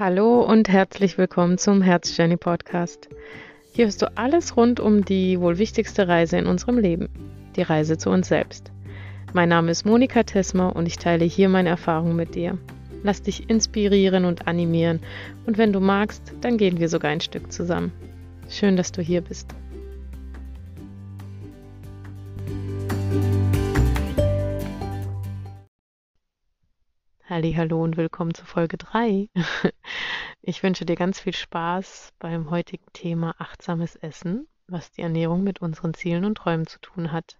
Hallo und herzlich willkommen zum Herz Journey Podcast. Hier hörst du alles rund um die wohl wichtigste Reise in unserem Leben, die Reise zu uns selbst. Mein Name ist Monika Tesmer und ich teile hier meine Erfahrungen mit dir. Lass dich inspirieren und animieren und wenn du magst, dann gehen wir sogar ein Stück zusammen. Schön, dass du hier bist. Hallo und willkommen zu Folge 3. Ich wünsche dir ganz viel Spaß beim heutigen Thema achtsames Essen, was die Ernährung mit unseren Zielen und Träumen zu tun hat.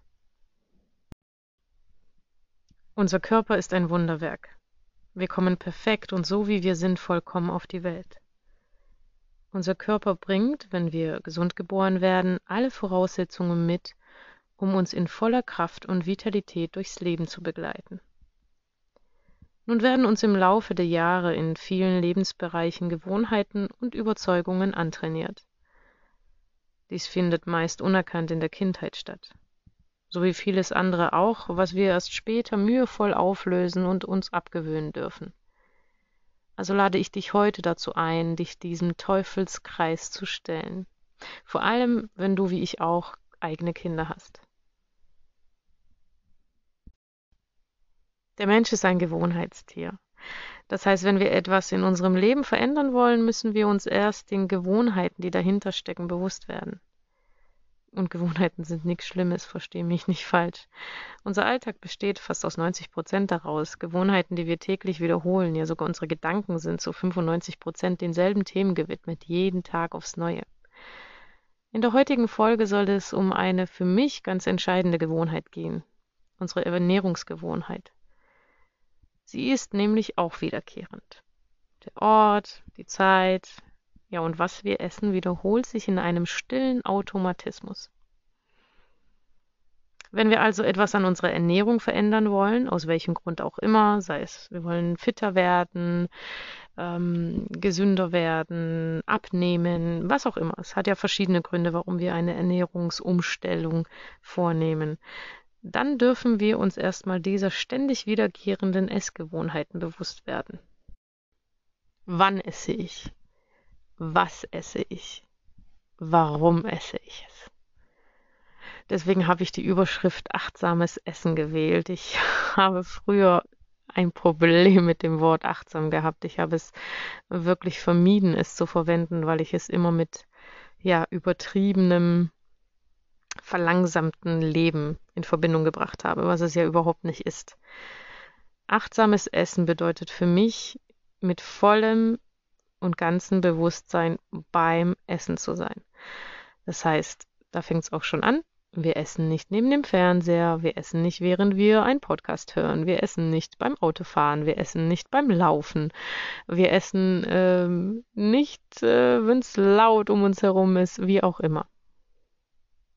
Unser Körper ist ein Wunderwerk. Wir kommen perfekt und so wie wir sind vollkommen auf die Welt. Unser Körper bringt, wenn wir gesund geboren werden, alle Voraussetzungen mit, um uns in voller Kraft und Vitalität durchs Leben zu begleiten. Nun werden uns im Laufe der Jahre in vielen Lebensbereichen Gewohnheiten und Überzeugungen antrainiert. Dies findet meist unerkannt in der Kindheit statt. So wie vieles andere auch, was wir erst später mühevoll auflösen und uns abgewöhnen dürfen. Also lade ich dich heute dazu ein, dich diesem Teufelskreis zu stellen. Vor allem, wenn du wie ich auch eigene Kinder hast. Der Mensch ist ein Gewohnheitstier. Das heißt, wenn wir etwas in unserem Leben verändern wollen, müssen wir uns erst den Gewohnheiten, die dahinter stecken, bewusst werden. Und Gewohnheiten sind nichts Schlimmes, verstehe mich nicht falsch. Unser Alltag besteht fast aus 90 Prozent daraus. Gewohnheiten, die wir täglich wiederholen, ja sogar unsere Gedanken sind zu 95 Prozent denselben Themen gewidmet, jeden Tag aufs Neue. In der heutigen Folge soll es um eine für mich ganz entscheidende Gewohnheit gehen, unsere Ernährungsgewohnheit. Sie ist nämlich auch wiederkehrend. Der Ort, die Zeit, ja und was wir essen, wiederholt sich in einem stillen Automatismus. Wenn wir also etwas an unserer Ernährung verändern wollen, aus welchem Grund auch immer, sei es, wir wollen fitter werden, ähm, gesünder werden, abnehmen, was auch immer. Es hat ja verschiedene Gründe, warum wir eine Ernährungsumstellung vornehmen dann dürfen wir uns erstmal dieser ständig wiederkehrenden Essgewohnheiten bewusst werden. Wann esse ich? Was esse ich? Warum esse ich es? Deswegen habe ich die Überschrift achtsames Essen gewählt. Ich habe früher ein Problem mit dem Wort achtsam gehabt. Ich habe es wirklich vermieden, es zu verwenden, weil ich es immer mit ja übertriebenem verlangsamten Leben in Verbindung gebracht habe, was es ja überhaupt nicht ist. Achtsames Essen bedeutet für mich, mit vollem und ganzem Bewusstsein beim Essen zu sein. Das heißt, da fängt es auch schon an. Wir essen nicht neben dem Fernseher, wir essen nicht während wir einen Podcast hören, wir essen nicht beim Autofahren, wir essen nicht beim Laufen, wir essen ähm, nicht, äh, wenn es laut um uns herum ist, wie auch immer.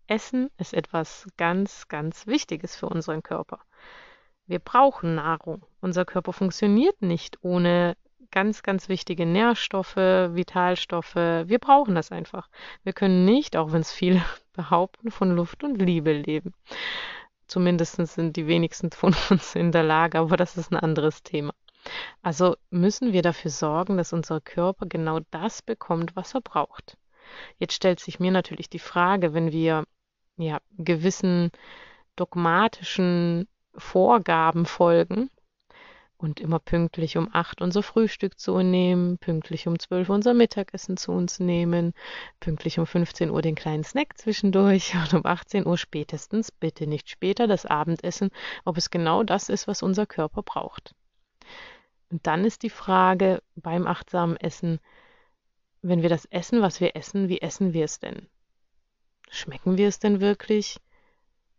Essen ist etwas ganz, ganz Wichtiges für unseren Körper. Wir brauchen Nahrung. Unser Körper funktioniert nicht ohne ganz, ganz wichtige Nährstoffe, Vitalstoffe. Wir brauchen das einfach. Wir können nicht, auch wenn es viele behaupten, von Luft und Liebe leben. Zumindest sind die wenigsten von uns in der Lage, aber das ist ein anderes Thema. Also müssen wir dafür sorgen, dass unser Körper genau das bekommt, was er braucht. Jetzt stellt sich mir natürlich die Frage, wenn wir ja, gewissen dogmatischen Vorgaben folgen und immer pünktlich um acht unser Frühstück zu nehmen, pünktlich um zwölf unser Mittagessen zu uns nehmen, pünktlich um 15 Uhr den kleinen Snack zwischendurch und um 18 Uhr spätestens, bitte nicht später, das Abendessen, ob es genau das ist, was unser Körper braucht. Und dann ist die Frage beim achtsamen Essen, wenn wir das essen, was wir essen, wie essen wir es denn? Schmecken wir es denn wirklich?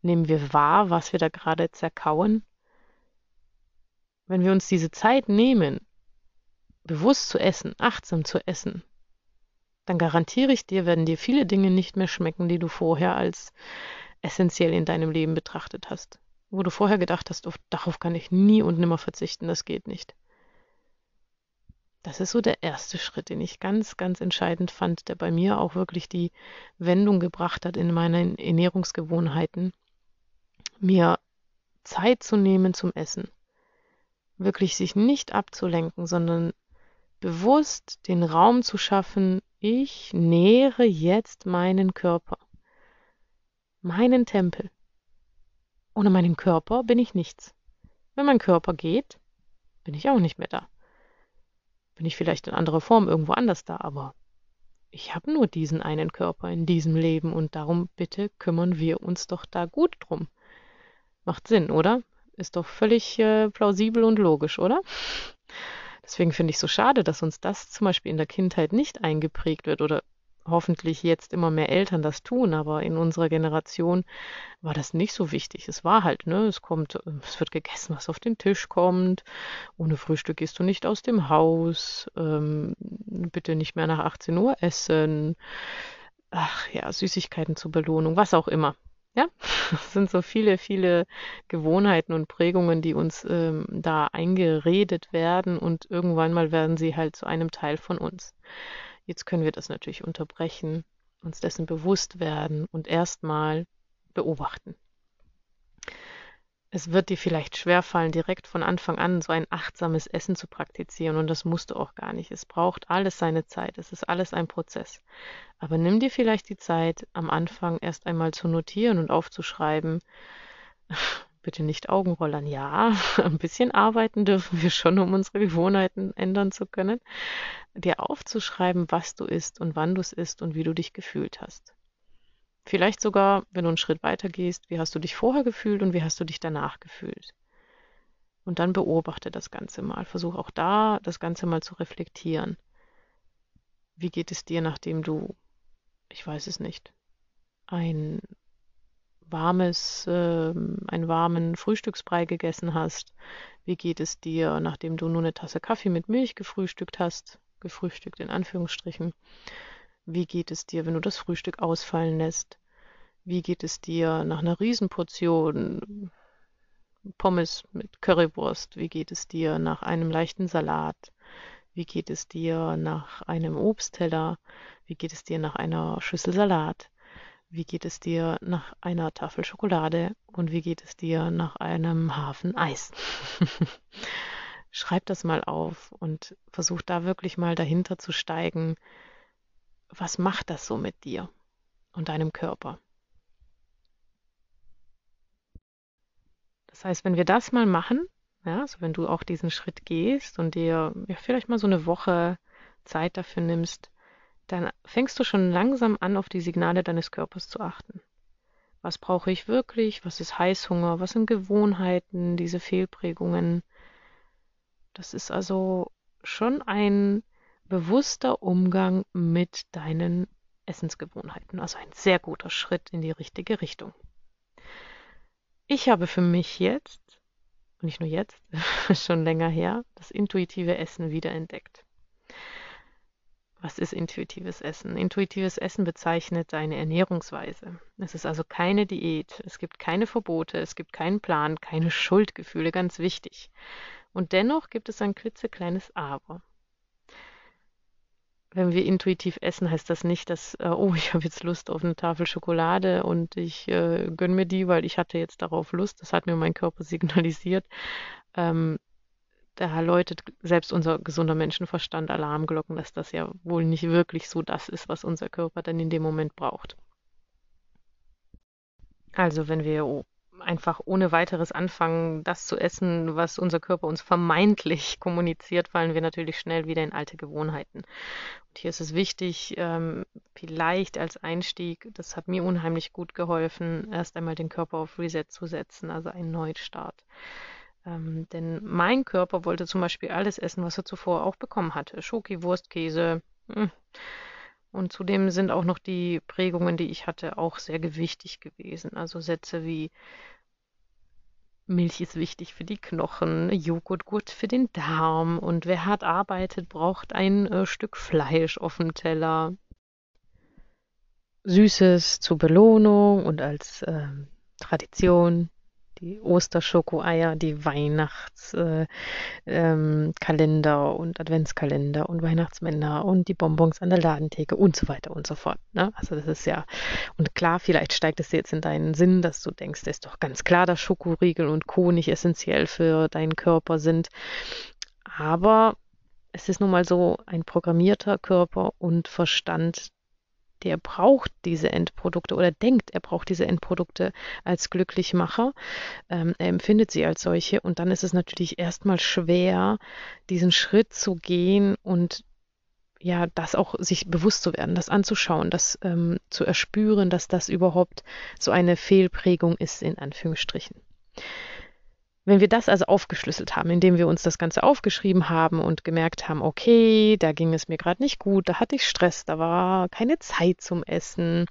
Nehmen wir wahr, was wir da gerade zerkauen? Wenn wir uns diese Zeit nehmen, bewusst zu essen, achtsam zu essen, dann garantiere ich dir, werden dir viele Dinge nicht mehr schmecken, die du vorher als essentiell in deinem Leben betrachtet hast. Wo du vorher gedacht hast, darauf kann ich nie und nimmer verzichten, das geht nicht. Das ist so der erste Schritt, den ich ganz, ganz entscheidend fand, der bei mir auch wirklich die Wendung gebracht hat in meinen Ernährungsgewohnheiten, mir Zeit zu nehmen zum Essen. Wirklich sich nicht abzulenken, sondern bewusst den Raum zu schaffen, ich nähere jetzt meinen Körper, meinen Tempel. Ohne meinen Körper bin ich nichts. Wenn mein Körper geht, bin ich auch nicht mehr da. Bin ich vielleicht in anderer Form irgendwo anders da, aber ich habe nur diesen einen Körper in diesem Leben und darum bitte kümmern wir uns doch da gut drum. Macht Sinn, oder? Ist doch völlig äh, plausibel und logisch, oder? Deswegen finde ich es so schade, dass uns das zum Beispiel in der Kindheit nicht eingeprägt wird oder hoffentlich jetzt immer mehr Eltern das tun, aber in unserer Generation war das nicht so wichtig. Es war halt, ne, es kommt, es wird gegessen, was auf den Tisch kommt. Ohne Frühstück gehst du nicht aus dem Haus. Ähm, bitte nicht mehr nach 18 Uhr essen. Ach ja, Süßigkeiten zur Belohnung, was auch immer. Ja, es sind so viele, viele Gewohnheiten und Prägungen, die uns ähm, da eingeredet werden und irgendwann mal werden sie halt zu einem Teil von uns. Jetzt können wir das natürlich unterbrechen, uns dessen bewusst werden und erstmal beobachten. Es wird dir vielleicht schwerfallen, direkt von Anfang an so ein achtsames Essen zu praktizieren und das musst du auch gar nicht. Es braucht alles seine Zeit. Es ist alles ein Prozess. Aber nimm dir vielleicht die Zeit, am Anfang erst einmal zu notieren und aufzuschreiben, bitte nicht Augenrollern. Ja, ein bisschen arbeiten dürfen wir schon, um unsere Gewohnheiten ändern zu können. Dir aufzuschreiben, was du isst und wann du es isst und wie du dich gefühlt hast. Vielleicht sogar, wenn du einen Schritt weiter gehst, wie hast du dich vorher gefühlt und wie hast du dich danach gefühlt. Und dann beobachte das Ganze mal. Versuch auch da, das Ganze mal zu reflektieren. Wie geht es dir, nachdem du, ich weiß es nicht, ein warmes, äh, einen warmen Frühstücksbrei gegessen hast? Wie geht es dir, nachdem du nur eine Tasse Kaffee mit Milch gefrühstückt hast? Gefrühstückt in Anführungsstrichen. Wie geht es dir, wenn du das Frühstück ausfallen lässt? Wie geht es dir nach einer Riesenportion Pommes mit Currywurst? Wie geht es dir nach einem leichten Salat? Wie geht es dir nach einem Obstteller? Wie geht es dir nach einer Schüssel Salat? Wie geht es dir nach einer Tafel Schokolade und wie geht es dir nach einem Hafen Eis? Schreib das mal auf und versuch da wirklich mal dahinter zu steigen. Was macht das so mit dir und deinem Körper? Das heißt, wenn wir das mal machen, ja, also wenn du auch diesen Schritt gehst und dir ja, vielleicht mal so eine Woche Zeit dafür nimmst, dann fängst du schon langsam an, auf die Signale deines Körpers zu achten. Was brauche ich wirklich? Was ist Heißhunger? Was sind Gewohnheiten, diese Fehlprägungen? Das ist also schon ein bewusster Umgang mit deinen Essensgewohnheiten. Also ein sehr guter Schritt in die richtige Richtung. Ich habe für mich jetzt, und nicht nur jetzt, schon länger her, das intuitive Essen wiederentdeckt. Was ist intuitives Essen? Intuitives Essen bezeichnet deine Ernährungsweise. Es ist also keine Diät, es gibt keine Verbote, es gibt keinen Plan, keine Schuldgefühle, ganz wichtig. Und dennoch gibt es ein klitzekleines Aber. Wenn wir intuitiv essen, heißt das nicht, dass, äh, oh, ich habe jetzt Lust auf eine Tafel Schokolade und ich äh, gönne mir die, weil ich hatte jetzt darauf Lust. Das hat mir mein Körper signalisiert. Ähm, da läutet selbst unser gesunder Menschenverstand Alarmglocken, dass das ja wohl nicht wirklich so das ist, was unser Körper dann in dem Moment braucht. Also wenn wir einfach ohne weiteres anfangen, das zu essen, was unser Körper uns vermeintlich kommuniziert, fallen wir natürlich schnell wieder in alte Gewohnheiten. Und hier ist es wichtig, ähm, vielleicht als Einstieg, das hat mir unheimlich gut geholfen, erst einmal den Körper auf Reset zu setzen, also einen Neustart. Ähm, denn mein Körper wollte zum Beispiel alles essen, was er zuvor auch bekommen hatte. Schoki, Wurst, Käse. Hm. Und zudem sind auch noch die Prägungen, die ich hatte, auch sehr gewichtig gewesen. Also Sätze wie Milch ist wichtig für die Knochen, Joghurt gut für den Darm und wer hart arbeitet, braucht ein äh, Stück Fleisch auf dem Teller. Süßes zur Belohnung und als äh, Tradition die Osterschokoeier, die Weihnachtskalender äh, ähm, und Adventskalender und Weihnachtsmänner und die Bonbons an der Ladentheke und so weiter und so fort. Ne? Also das ist ja, und klar, vielleicht steigt es jetzt in deinen Sinn, dass du denkst, es ist doch ganz klar, dass Schokoriegel und Co. nicht essentiell für deinen Körper sind. Aber es ist nun mal so ein programmierter Körper und Verstand, der braucht diese Endprodukte oder denkt, er braucht diese Endprodukte als Glücklichmacher. Ähm, er empfindet sie als solche und dann ist es natürlich erstmal schwer, diesen Schritt zu gehen und ja, das auch sich bewusst zu werden, das anzuschauen, das ähm, zu erspüren, dass das überhaupt so eine Fehlprägung ist, in Anführungsstrichen. Wenn wir das also aufgeschlüsselt haben, indem wir uns das Ganze aufgeschrieben haben und gemerkt haben, okay, da ging es mir gerade nicht gut, da hatte ich Stress, da war keine Zeit zum Essen,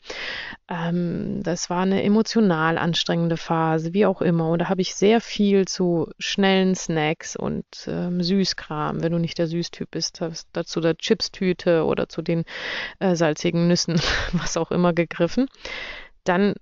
ähm, das war eine emotional anstrengende Phase, wie auch immer. Und da habe ich sehr viel zu schnellen Snacks und ähm, Süßkram, wenn du nicht der Süßtyp bist, dazu der Chipstüte oder zu den äh, salzigen Nüssen, was auch immer gegriffen. Dann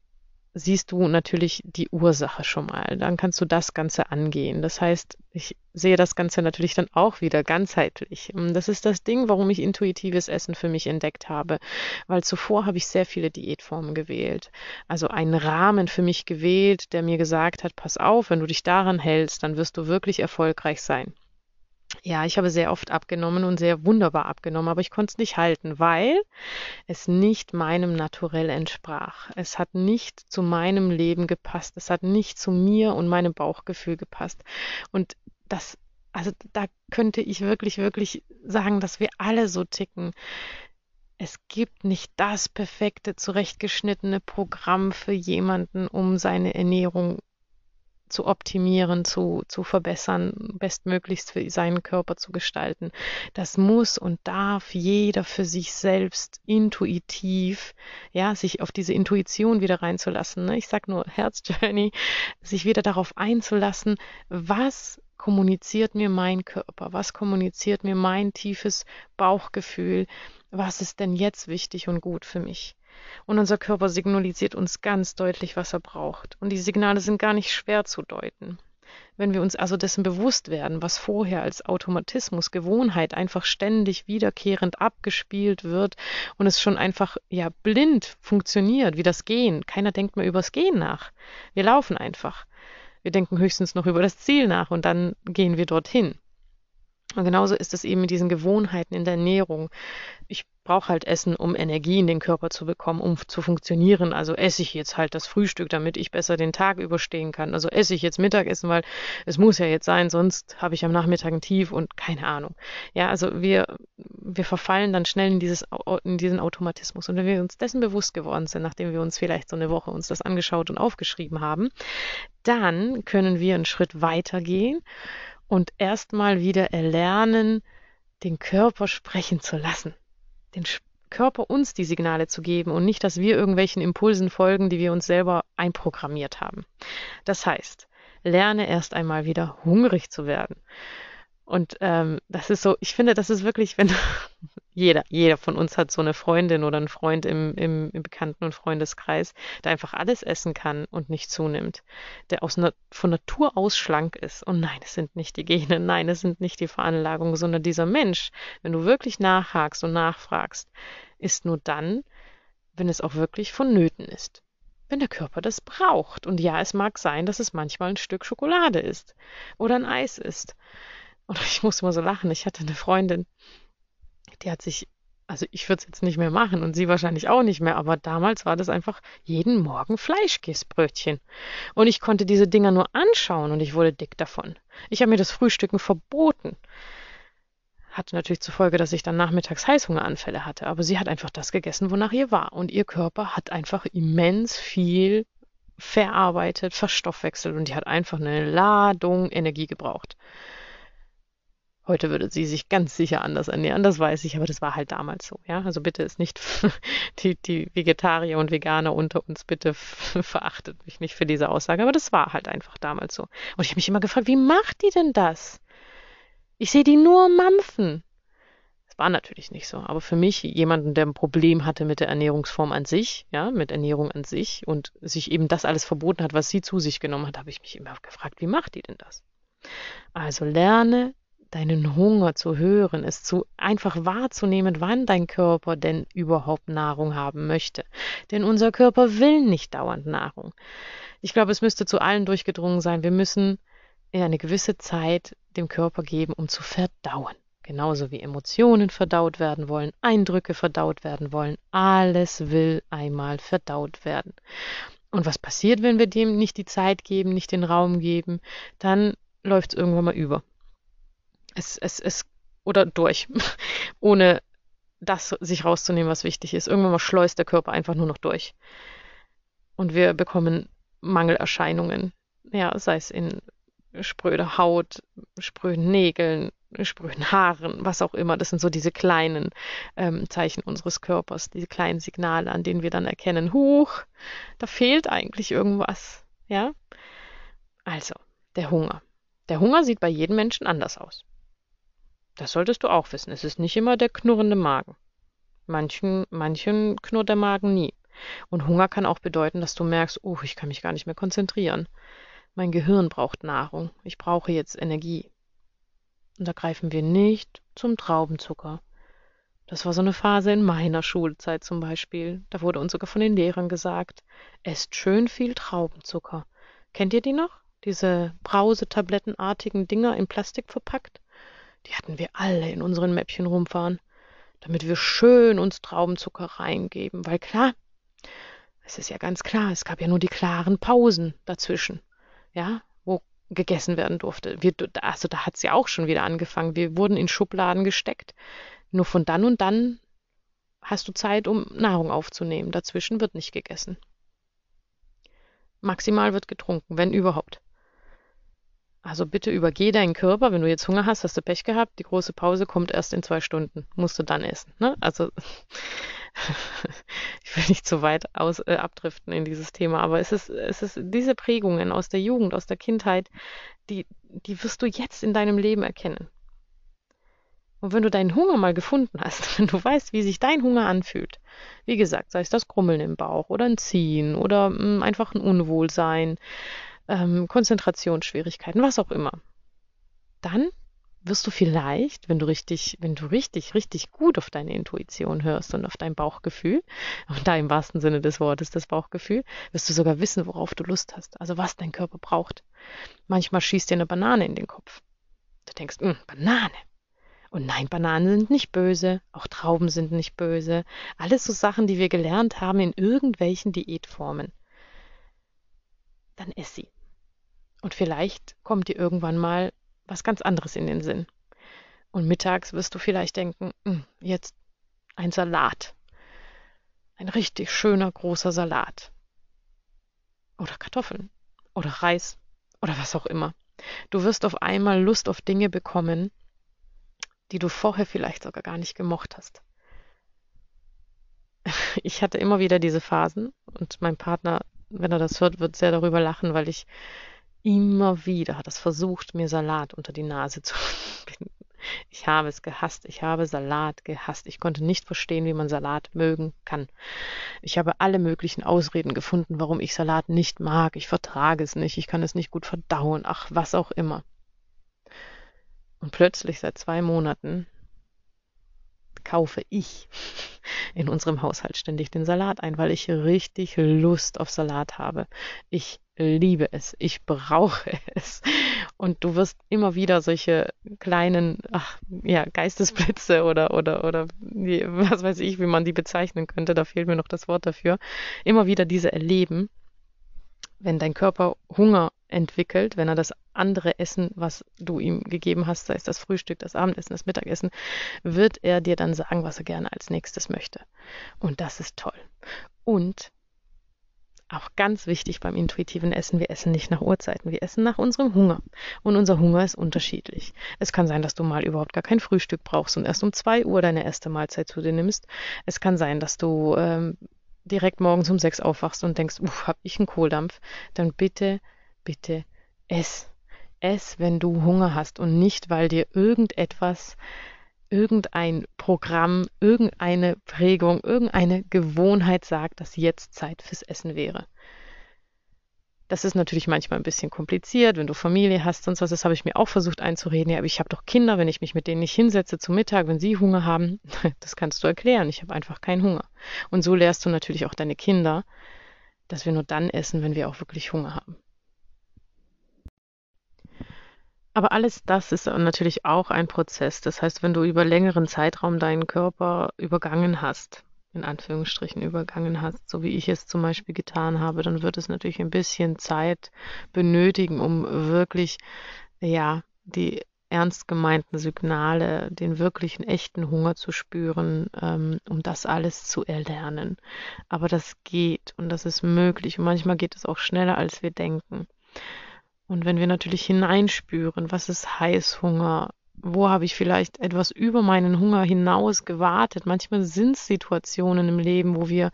siehst du natürlich die Ursache schon mal. Dann kannst du das Ganze angehen. Das heißt, ich sehe das Ganze natürlich dann auch wieder ganzheitlich. Das ist das Ding, warum ich intuitives Essen für mich entdeckt habe, weil zuvor habe ich sehr viele Diätformen gewählt. Also einen Rahmen für mich gewählt, der mir gesagt hat, pass auf, wenn du dich daran hältst, dann wirst du wirklich erfolgreich sein. Ja, ich habe sehr oft abgenommen und sehr wunderbar abgenommen, aber ich konnte es nicht halten, weil es nicht meinem Naturell entsprach. Es hat nicht zu meinem Leben gepasst. Es hat nicht zu mir und meinem Bauchgefühl gepasst. Und das, also da könnte ich wirklich, wirklich sagen, dass wir alle so ticken. Es gibt nicht das perfekte, zurechtgeschnittene Programm für jemanden, um seine Ernährung zu optimieren, zu, zu verbessern, bestmöglichst für seinen Körper zu gestalten. Das muss und darf jeder für sich selbst intuitiv, ja, sich auf diese Intuition wieder reinzulassen. Ne? Ich sag nur Herzjourney, sich wieder darauf einzulassen, was kommuniziert mir mein Körper, was kommuniziert mir mein tiefes Bauchgefühl, was ist denn jetzt wichtig und gut für mich. Und unser Körper signalisiert uns ganz deutlich, was er braucht. Und die Signale sind gar nicht schwer zu deuten. Wenn wir uns also dessen bewusst werden, was vorher als Automatismus, Gewohnheit einfach ständig wiederkehrend abgespielt wird und es schon einfach ja blind funktioniert, wie das Gehen. Keiner denkt mehr übers Gehen nach. Wir laufen einfach. Wir denken höchstens noch über das Ziel nach und dann gehen wir dorthin. Und genauso ist es eben mit diesen Gewohnheiten in der Ernährung. Ich brauche halt Essen, um Energie in den Körper zu bekommen, um zu funktionieren. Also esse ich jetzt halt das Frühstück, damit ich besser den Tag überstehen kann. Also esse ich jetzt Mittagessen, weil es muss ja jetzt sein, sonst habe ich am Nachmittag ein Tief und keine Ahnung. Ja, also wir, wir verfallen dann schnell in, dieses, in diesen Automatismus. Und wenn wir uns dessen bewusst geworden sind, nachdem wir uns vielleicht so eine Woche uns das angeschaut und aufgeschrieben haben, dann können wir einen Schritt weitergehen und erstmal wieder erlernen, den Körper sprechen zu lassen den Körper uns die Signale zu geben und nicht, dass wir irgendwelchen Impulsen folgen, die wir uns selber einprogrammiert haben. Das heißt, lerne erst einmal wieder hungrig zu werden. Und ähm, das ist so, ich finde, das ist wirklich, wenn jeder, jeder von uns hat so eine Freundin oder einen Freund im, im, im Bekannten- und Freundeskreis, der einfach alles essen kann und nicht zunimmt, der aus, von Natur aus schlank ist. Und nein, es sind nicht die Gene, nein, es sind nicht die Veranlagungen, sondern dieser Mensch, wenn du wirklich nachhakst und nachfragst, ist nur dann, wenn es auch wirklich vonnöten ist. Wenn der Körper das braucht. Und ja, es mag sein, dass es manchmal ein Stück Schokolade ist oder ein Eis ist. Und ich muss immer so lachen. Ich hatte eine Freundin, die hat sich, also ich würde es jetzt nicht mehr machen und sie wahrscheinlich auch nicht mehr, aber damals war das einfach jeden Morgen Fleischkäsebrötchen. Und ich konnte diese Dinger nur anschauen und ich wurde dick davon. Ich habe mir das Frühstücken verboten. Hatte natürlich zur Folge, dass ich dann nachmittags Heißhungeranfälle hatte, aber sie hat einfach das gegessen, wonach ihr war. Und ihr Körper hat einfach immens viel verarbeitet, verstoffwechselt und die hat einfach eine Ladung Energie gebraucht. Heute würde sie sich ganz sicher anders ernähren, das weiß ich, aber das war halt damals so, ja. Also bitte ist nicht die, die Vegetarier und Veganer unter uns, bitte verachtet mich nicht für diese Aussage, aber das war halt einfach damals so. Und ich habe mich immer gefragt, wie macht die denn das? Ich sehe die nur mampfen. Das war natürlich nicht so, aber für mich, jemanden, der ein Problem hatte mit der Ernährungsform an sich, ja, mit Ernährung an sich und sich eben das alles verboten hat, was sie zu sich genommen hat, habe ich mich immer gefragt, wie macht die denn das? Also lerne deinen Hunger zu hören, es zu einfach wahrzunehmen, wann dein Körper denn überhaupt Nahrung haben möchte. Denn unser Körper will nicht dauernd Nahrung. Ich glaube, es müsste zu allen durchgedrungen sein. Wir müssen in eine gewisse Zeit dem Körper geben, um zu verdauen. Genauso wie Emotionen verdaut werden wollen, Eindrücke verdaut werden wollen. Alles will einmal verdaut werden. Und was passiert, wenn wir dem nicht die Zeit geben, nicht den Raum geben? Dann läuft es irgendwann mal über. Es, es, es, oder durch, ohne das sich rauszunehmen, was wichtig ist. Irgendwann mal schleust der Körper einfach nur noch durch. Und wir bekommen Mangelerscheinungen. Ja, sei es in spröder Haut, spröden Nägeln, spröden Haaren, was auch immer. Das sind so diese kleinen ähm, Zeichen unseres Körpers, diese kleinen Signale, an denen wir dann erkennen, huch, da fehlt eigentlich irgendwas. Ja? Also, der Hunger. Der Hunger sieht bei jedem Menschen anders aus. Das solltest du auch wissen. Es ist nicht immer der knurrende Magen. Manchen, manchen knurrt der Magen nie. Und Hunger kann auch bedeuten, dass du merkst, oh, ich kann mich gar nicht mehr konzentrieren. Mein Gehirn braucht Nahrung. Ich brauche jetzt Energie. Und da greifen wir nicht zum Traubenzucker. Das war so eine Phase in meiner Schulzeit zum Beispiel. Da wurde uns sogar von den Lehrern gesagt, esst schön viel Traubenzucker. Kennt ihr die noch? Diese Brausetablettenartigen Dinger in Plastik verpackt? Die hatten wir alle in unseren Mäppchen rumfahren, damit wir schön uns Traubenzucker reingeben. Weil klar, es ist ja ganz klar, es gab ja nur die klaren Pausen dazwischen ja, wo gegessen werden durfte. Wir, also da hat es ja auch schon wieder angefangen. Wir wurden in Schubladen gesteckt. Nur von dann und dann hast du Zeit, um Nahrung aufzunehmen. Dazwischen wird nicht gegessen. Maximal wird getrunken, wenn überhaupt. Also bitte übergeh deinen Körper. Wenn du jetzt Hunger hast, hast du Pech gehabt. Die große Pause kommt erst in zwei Stunden. Musst du dann essen. Ne? Also ich will nicht zu weit aus, äh, abdriften in dieses Thema, aber es ist, es ist diese Prägungen aus der Jugend, aus der Kindheit, die, die wirst du jetzt in deinem Leben erkennen. Und wenn du deinen Hunger mal gefunden hast, wenn du weißt, wie sich dein Hunger anfühlt, wie gesagt, sei es das Grummeln im Bauch oder ein Ziehen oder mh, hm, einfach ein Unwohlsein, ähm, Konzentrationsschwierigkeiten, was auch immer, dann wirst du vielleicht, wenn du richtig, wenn du richtig, richtig gut auf deine Intuition hörst und auf dein Bauchgefühl, und da im wahrsten Sinne des Wortes das Bauchgefühl, wirst du sogar wissen, worauf du Lust hast, also was dein Körper braucht. Manchmal schießt dir eine Banane in den Kopf. Du denkst, hm, Banane. Und nein, Bananen sind nicht böse, auch Trauben sind nicht böse. Alles so Sachen, die wir gelernt haben in irgendwelchen Diätformen. Dann ess sie. Und vielleicht kommt dir irgendwann mal was ganz anderes in den Sinn. Und mittags wirst du vielleicht denken, hm, jetzt ein Salat. Ein richtig schöner großer Salat. Oder Kartoffeln. Oder Reis. Oder was auch immer. Du wirst auf einmal Lust auf Dinge bekommen, die du vorher vielleicht sogar gar nicht gemocht hast. Ich hatte immer wieder diese Phasen und mein Partner, wenn er das hört, wird sehr darüber lachen, weil ich Immer wieder hat es versucht, mir Salat unter die Nase zu binden. Ich habe es gehasst. Ich habe Salat gehasst. Ich konnte nicht verstehen, wie man Salat mögen kann. Ich habe alle möglichen Ausreden gefunden, warum ich Salat nicht mag. Ich vertrage es nicht. Ich kann es nicht gut verdauen. Ach, was auch immer. Und plötzlich seit zwei Monaten kaufe ich in unserem Haushalt ständig den Salat ein, weil ich richtig Lust auf Salat habe. Ich liebe es, ich brauche es. Und du wirst immer wieder solche kleinen, ach, ja, Geistesblitze oder, oder, oder, was weiß ich, wie man die bezeichnen könnte, da fehlt mir noch das Wort dafür, immer wieder diese erleben, wenn dein Körper Hunger entwickelt, wenn er das andere Essen, was du ihm gegeben hast, sei es das Frühstück, das Abendessen, das Mittagessen, wird er dir dann sagen, was er gerne als nächstes möchte. Und das ist toll. Und auch ganz wichtig beim intuitiven Essen, wir essen nicht nach Uhrzeiten, wir essen nach unserem Hunger. Und unser Hunger ist unterschiedlich. Es kann sein, dass du mal überhaupt gar kein Frühstück brauchst und erst um zwei Uhr deine erste Mahlzeit zu dir nimmst. Es kann sein, dass du ähm, direkt morgens um sechs aufwachst und denkst, uff, hab ich einen Kohldampf. Dann bitte, bitte ess. Ess, wenn du Hunger hast und nicht, weil dir irgendetwas irgendein Programm, irgendeine Prägung, irgendeine Gewohnheit sagt, dass jetzt Zeit fürs Essen wäre. Das ist natürlich manchmal ein bisschen kompliziert, wenn du Familie hast, sonst was, das habe ich mir auch versucht einzureden. Ja, aber ich habe doch Kinder, wenn ich mich mit denen nicht hinsetze zum Mittag, wenn sie Hunger haben, das kannst du erklären. Ich habe einfach keinen Hunger. Und so lehrst du natürlich auch deine Kinder, dass wir nur dann essen, wenn wir auch wirklich Hunger haben. Aber alles das ist natürlich auch ein Prozess. Das heißt, wenn du über längeren Zeitraum deinen Körper übergangen hast, in Anführungsstrichen übergangen hast, so wie ich es zum Beispiel getan habe, dann wird es natürlich ein bisschen Zeit benötigen, um wirklich, ja, die ernst gemeinten Signale, den wirklichen echten Hunger zu spüren, ähm, um das alles zu erlernen. Aber das geht und das ist möglich und manchmal geht es auch schneller, als wir denken. Und wenn wir natürlich hineinspüren, was ist Heißhunger, wo habe ich vielleicht etwas über meinen Hunger hinaus gewartet. Manchmal sind es Situationen im Leben, wo wir,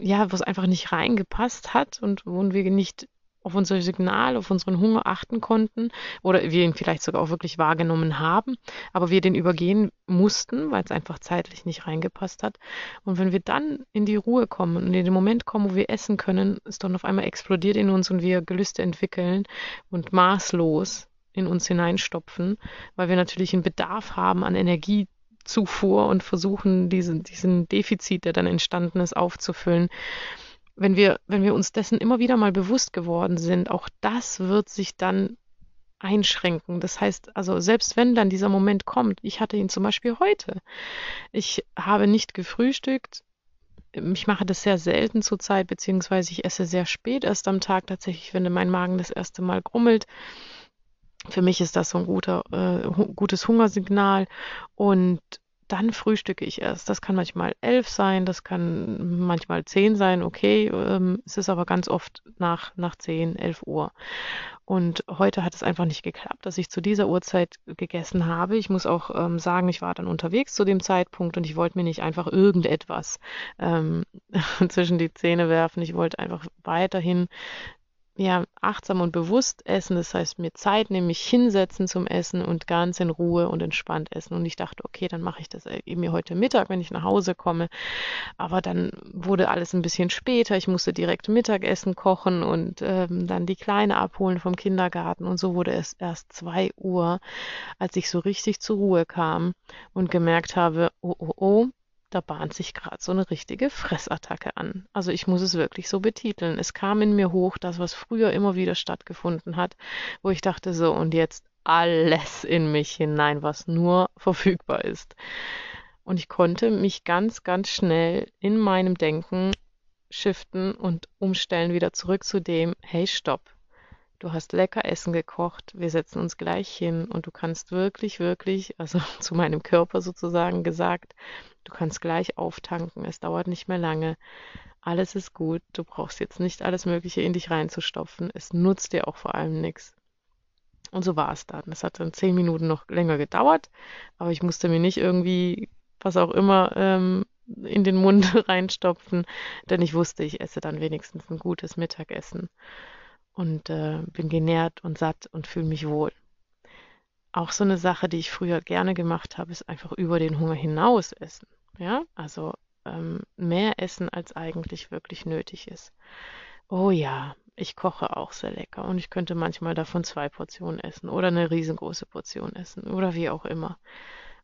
ja, wo es einfach nicht reingepasst hat und wo wir nicht auf unser Signal, auf unseren Hunger achten konnten oder wir ihn vielleicht sogar auch wirklich wahrgenommen haben, aber wir den übergehen mussten, weil es einfach zeitlich nicht reingepasst hat. Und wenn wir dann in die Ruhe kommen und in den Moment kommen, wo wir essen können, ist dann auf einmal explodiert in uns und wir Gelüste entwickeln und maßlos in uns hineinstopfen, weil wir natürlich einen Bedarf haben an Energiezufuhr und versuchen, diesen, diesen Defizit, der dann entstanden ist, aufzufüllen wenn wir, wenn wir uns dessen immer wieder mal bewusst geworden sind, auch das wird sich dann einschränken. Das heißt, also selbst wenn dann dieser Moment kommt, ich hatte ihn zum Beispiel heute. Ich habe nicht gefrühstückt. Ich mache das sehr selten zurzeit, beziehungsweise ich esse sehr spät erst am Tag tatsächlich, wenn mein Magen das erste Mal grummelt. Für mich ist das so ein guter, äh, gutes Hungersignal. Und dann frühstücke ich erst. Das kann manchmal elf sein, das kann manchmal zehn sein, okay. Ähm, es ist aber ganz oft nach, nach zehn, elf Uhr. Und heute hat es einfach nicht geklappt, dass ich zu dieser Uhrzeit gegessen habe. Ich muss auch ähm, sagen, ich war dann unterwegs zu dem Zeitpunkt und ich wollte mir nicht einfach irgendetwas ähm, zwischen die Zähne werfen. Ich wollte einfach weiterhin ja, achtsam und bewusst essen. Das heißt, mir Zeit nämlich hinsetzen zum Essen und ganz in Ruhe und entspannt essen. Und ich dachte, okay, dann mache ich das eben heute Mittag, wenn ich nach Hause komme. Aber dann wurde alles ein bisschen später. Ich musste direkt Mittagessen kochen und ähm, dann die Kleine abholen vom Kindergarten. Und so wurde es erst zwei Uhr, als ich so richtig zur Ruhe kam und gemerkt habe, oh, oh, oh, da bahnt sich gerade so eine richtige Fressattacke an. Also ich muss es wirklich so betiteln. Es kam in mir hoch, das, was früher immer wieder stattgefunden hat, wo ich dachte so, und jetzt alles in mich hinein, was nur verfügbar ist. Und ich konnte mich ganz, ganz schnell in meinem Denken shiften und umstellen wieder zurück zu dem, hey, stopp. Du hast lecker Essen gekocht, wir setzen uns gleich hin und du kannst wirklich, wirklich, also zu meinem Körper sozusagen gesagt, Du kannst gleich auftanken, es dauert nicht mehr lange. Alles ist gut, du brauchst jetzt nicht alles Mögliche in dich reinzustopfen. Es nutzt dir auch vor allem nichts. Und so war es dann. Es hat dann zehn Minuten noch länger gedauert, aber ich musste mir nicht irgendwie, was auch immer, ähm, in den Mund reinstopfen, denn ich wusste, ich esse dann wenigstens ein gutes Mittagessen und äh, bin genährt und satt und fühle mich wohl. Auch so eine Sache, die ich früher gerne gemacht habe, ist einfach über den Hunger hinaus essen. Ja, also ähm, mehr essen, als eigentlich wirklich nötig ist. Oh ja, ich koche auch sehr lecker und ich könnte manchmal davon zwei Portionen essen oder eine riesengroße Portion essen oder wie auch immer.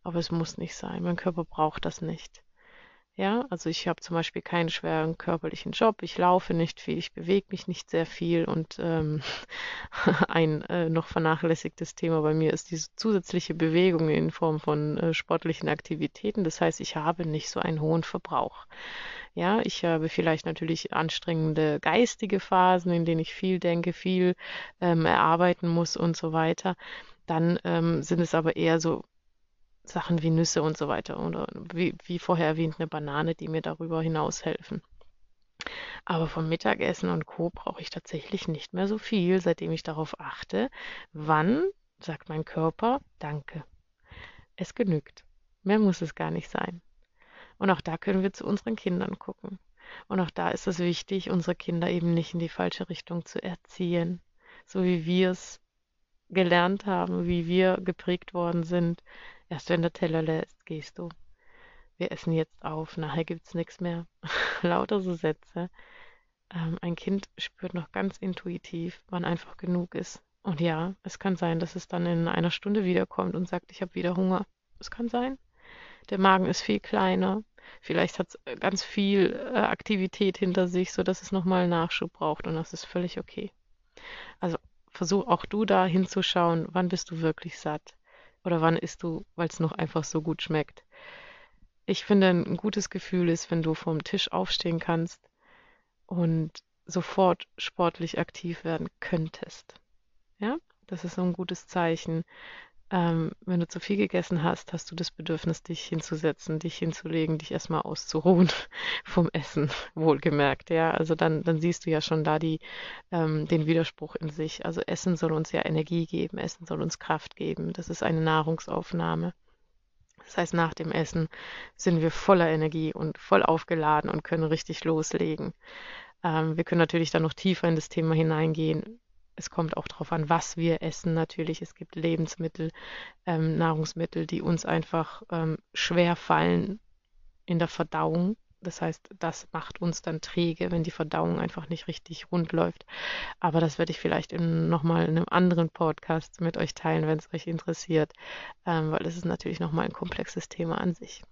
Aber es muss nicht sein. Mein Körper braucht das nicht. Ja, also ich habe zum Beispiel keinen schweren körperlichen Job, ich laufe nicht viel, ich bewege mich nicht sehr viel und ähm, ein äh, noch vernachlässigtes Thema bei mir ist diese zusätzliche Bewegung in Form von äh, sportlichen Aktivitäten. Das heißt, ich habe nicht so einen hohen Verbrauch. Ja, ich habe vielleicht natürlich anstrengende geistige Phasen, in denen ich viel denke, viel ähm, erarbeiten muss und so weiter. Dann ähm, sind es aber eher so Sachen wie Nüsse und so weiter oder wie, wie vorher erwähnt eine Banane, die mir darüber hinaus helfen. Aber vom Mittagessen und Co. brauche ich tatsächlich nicht mehr so viel, seitdem ich darauf achte, wann sagt mein Körper Danke. Es genügt. Mehr muss es gar nicht sein. Und auch da können wir zu unseren Kindern gucken. Und auch da ist es wichtig, unsere Kinder eben nicht in die falsche Richtung zu erziehen, so wie wir es gelernt haben, wie wir geprägt worden sind, Erst wenn der Teller ist, gehst du. Wir essen jetzt auf, nachher gibt's nichts mehr. Lauter so Sätze. Ähm, ein Kind spürt noch ganz intuitiv, wann einfach genug ist. Und ja, es kann sein, dass es dann in einer Stunde wiederkommt und sagt, ich habe wieder Hunger. Es kann sein. Der Magen ist viel kleiner. Vielleicht hat es ganz viel äh, Aktivität hinter sich, sodass es nochmal Nachschub braucht und das ist völlig okay. Also versuch auch du da hinzuschauen, wann bist du wirklich satt oder wann isst du, weil es noch einfach so gut schmeckt. Ich finde, ein gutes Gefühl ist, wenn du vom Tisch aufstehen kannst und sofort sportlich aktiv werden könntest. Ja, das ist so ein gutes Zeichen. Ähm, wenn du zu viel gegessen hast, hast du das Bedürfnis, dich hinzusetzen, dich hinzulegen, dich erstmal auszuruhen vom Essen, wohlgemerkt. Ja, also dann, dann siehst du ja schon da die, ähm, den Widerspruch in sich. Also Essen soll uns ja Energie geben, Essen soll uns Kraft geben. Das ist eine Nahrungsaufnahme. Das heißt, nach dem Essen sind wir voller Energie und voll aufgeladen und können richtig loslegen. Ähm, wir können natürlich dann noch tiefer in das Thema hineingehen. Es kommt auch darauf an, was wir essen. Natürlich, es gibt Lebensmittel, ähm, Nahrungsmittel, die uns einfach ähm, schwer fallen in der Verdauung. Das heißt, das macht uns dann träge, wenn die Verdauung einfach nicht richtig rund läuft. Aber das werde ich vielleicht nochmal in einem anderen Podcast mit euch teilen, wenn es euch interessiert, ähm, weil es ist natürlich nochmal ein komplexes Thema an sich.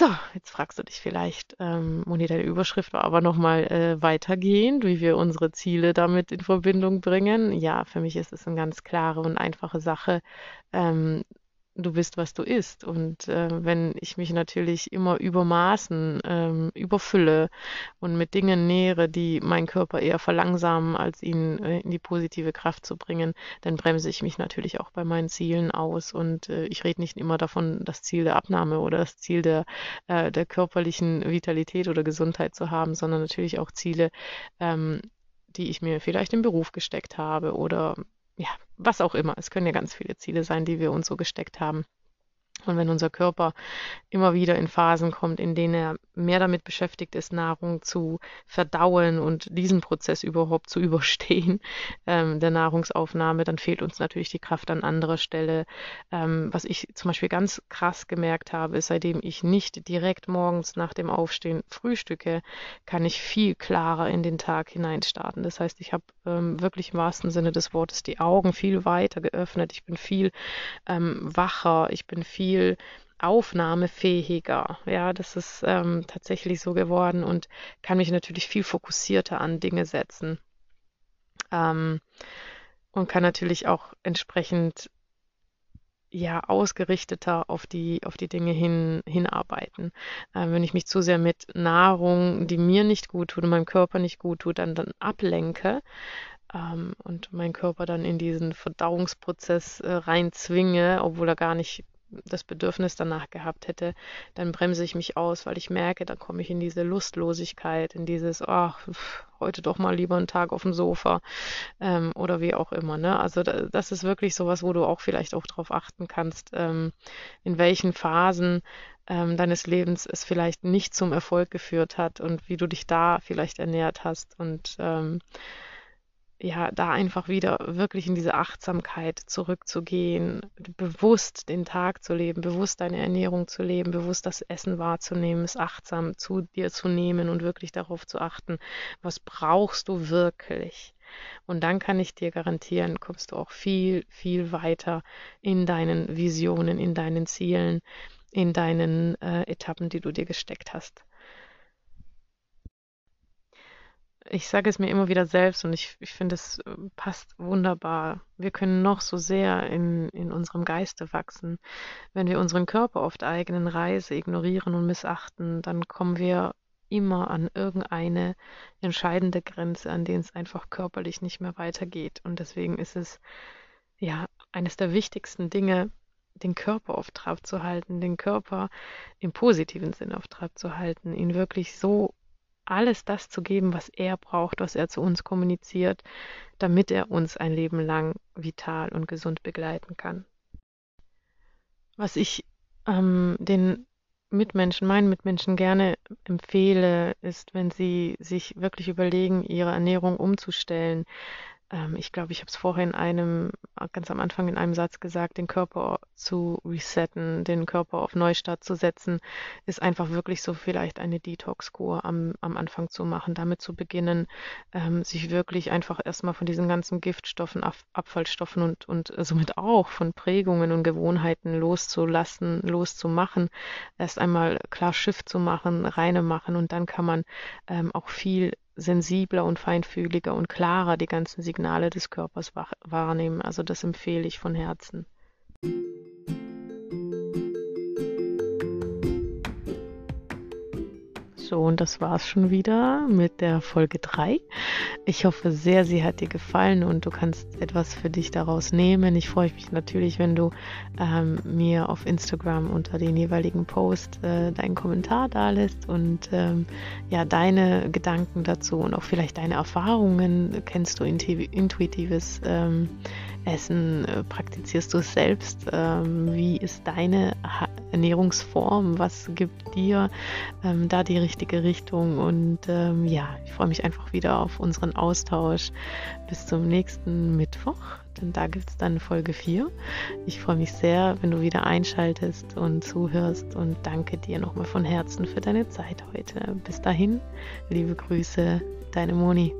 So, jetzt fragst du dich vielleicht, ähm, Moni, deine Überschrift war aber nochmal äh, weitergehend, wie wir unsere Ziele damit in Verbindung bringen. Ja, für mich ist es eine ganz klare und einfache Sache, ähm, du bist, was du isst. Und äh, wenn ich mich natürlich immer übermaßen ähm, überfülle und mit Dingen nähere, die meinen Körper eher verlangsamen, als ihn äh, in die positive Kraft zu bringen, dann bremse ich mich natürlich auch bei meinen Zielen aus. Und äh, ich rede nicht immer davon, das Ziel der Abnahme oder das Ziel der, äh, der körperlichen Vitalität oder Gesundheit zu haben, sondern natürlich auch Ziele, ähm, die ich mir vielleicht im Beruf gesteckt habe oder ja, was auch immer. Es können ja ganz viele Ziele sein, die wir uns so gesteckt haben. Und wenn unser Körper immer wieder in Phasen kommt, in denen er mehr damit beschäftigt ist, Nahrung zu verdauen und diesen Prozess überhaupt zu überstehen, ähm, der Nahrungsaufnahme, dann fehlt uns natürlich die Kraft an anderer Stelle. Ähm, was ich zum Beispiel ganz krass gemerkt habe, ist, seitdem ich nicht direkt morgens nach dem Aufstehen frühstücke, kann ich viel klarer in den Tag hineinstarten. Das heißt, ich habe ähm, wirklich im wahrsten Sinne des Wortes die Augen viel weiter geöffnet. Ich bin viel ähm, wacher. Ich bin viel viel aufnahmefähiger. Ja, das ist ähm, tatsächlich so geworden und kann mich natürlich viel fokussierter an Dinge setzen. Ähm, und kann natürlich auch entsprechend ja ausgerichteter auf die auf die Dinge hin hinarbeiten. Äh, wenn ich mich zu sehr mit Nahrung, die mir nicht gut tut und meinem Körper nicht gut tut, dann dann ablenke ähm, und meinen Körper dann in diesen Verdauungsprozess äh, reinzwinge, obwohl er gar nicht das Bedürfnis danach gehabt hätte, dann bremse ich mich aus, weil ich merke, da komme ich in diese Lustlosigkeit, in dieses, ach, heute doch mal lieber einen Tag auf dem Sofa ähm, oder wie auch immer. Ne? Also da, das ist wirklich sowas, wo du auch vielleicht auch darauf achten kannst, ähm, in welchen Phasen ähm, deines Lebens es vielleicht nicht zum Erfolg geführt hat und wie du dich da vielleicht ernährt hast und ähm, ja, da einfach wieder wirklich in diese Achtsamkeit zurückzugehen, bewusst den Tag zu leben, bewusst deine Ernährung zu leben, bewusst das Essen wahrzunehmen, es achtsam zu dir zu nehmen und wirklich darauf zu achten, was brauchst du wirklich. Und dann kann ich dir garantieren, kommst du auch viel, viel weiter in deinen Visionen, in deinen Zielen, in deinen äh, Etappen, die du dir gesteckt hast. Ich sage es mir immer wieder selbst und ich, ich finde, es äh, passt wunderbar. Wir können noch so sehr in, in unserem Geiste wachsen. Wenn wir unseren Körper auf der eigenen Reise ignorieren und missachten, dann kommen wir immer an irgendeine entscheidende Grenze, an denen es einfach körperlich nicht mehr weitergeht. Und deswegen ist es ja eines der wichtigsten Dinge, den Körper auf Trab zu halten, den Körper im positiven Sinne auf Trab zu halten, ihn wirklich so alles das zu geben, was er braucht, was er zu uns kommuniziert, damit er uns ein Leben lang vital und gesund begleiten kann. Was ich ähm, den Mitmenschen, meinen Mitmenschen gerne empfehle, ist, wenn sie sich wirklich überlegen, ihre Ernährung umzustellen, ähm, ich glaube, ich habe es vorhin in einem, ganz am Anfang in einem Satz gesagt, den Körper zu resetten, den Körper auf Neustart zu setzen, ist einfach wirklich so vielleicht eine Detox-Kur am, am Anfang zu machen, damit zu beginnen, ähm, sich wirklich einfach erstmal von diesen ganzen Giftstoffen, Ab Abfallstoffen und, und somit auch von Prägungen und Gewohnheiten loszulassen, loszumachen, erst einmal klar Schiff zu machen, reine machen und dann kann man ähm, auch viel sensibler und feinfühliger und klarer die ganzen Signale des Körpers wahrnehmen. Also das empfehle ich von Herzen. So, und das war's schon wieder mit der Folge 3. Ich hoffe sehr, sie hat dir gefallen und du kannst etwas für dich daraus nehmen. Ich freue mich natürlich, wenn du ähm, mir auf Instagram unter den jeweiligen Post äh, deinen Kommentar da lässt und ähm, ja, deine Gedanken dazu und auch vielleicht deine Erfahrungen. Kennst du intuitives ähm, Essen? Äh, praktizierst du es selbst? Ähm, wie ist deine Ernährungsform? Was gibt dir ähm, da die richtige Richtung? Und ähm, ja, ich freue mich einfach wieder auf unseren Austausch. Bis zum nächsten Mittwoch, denn da gibt es dann Folge 4. Ich freue mich sehr, wenn du wieder einschaltest und zuhörst und danke dir nochmal von Herzen für deine Zeit heute. Bis dahin, liebe Grüße, deine Moni.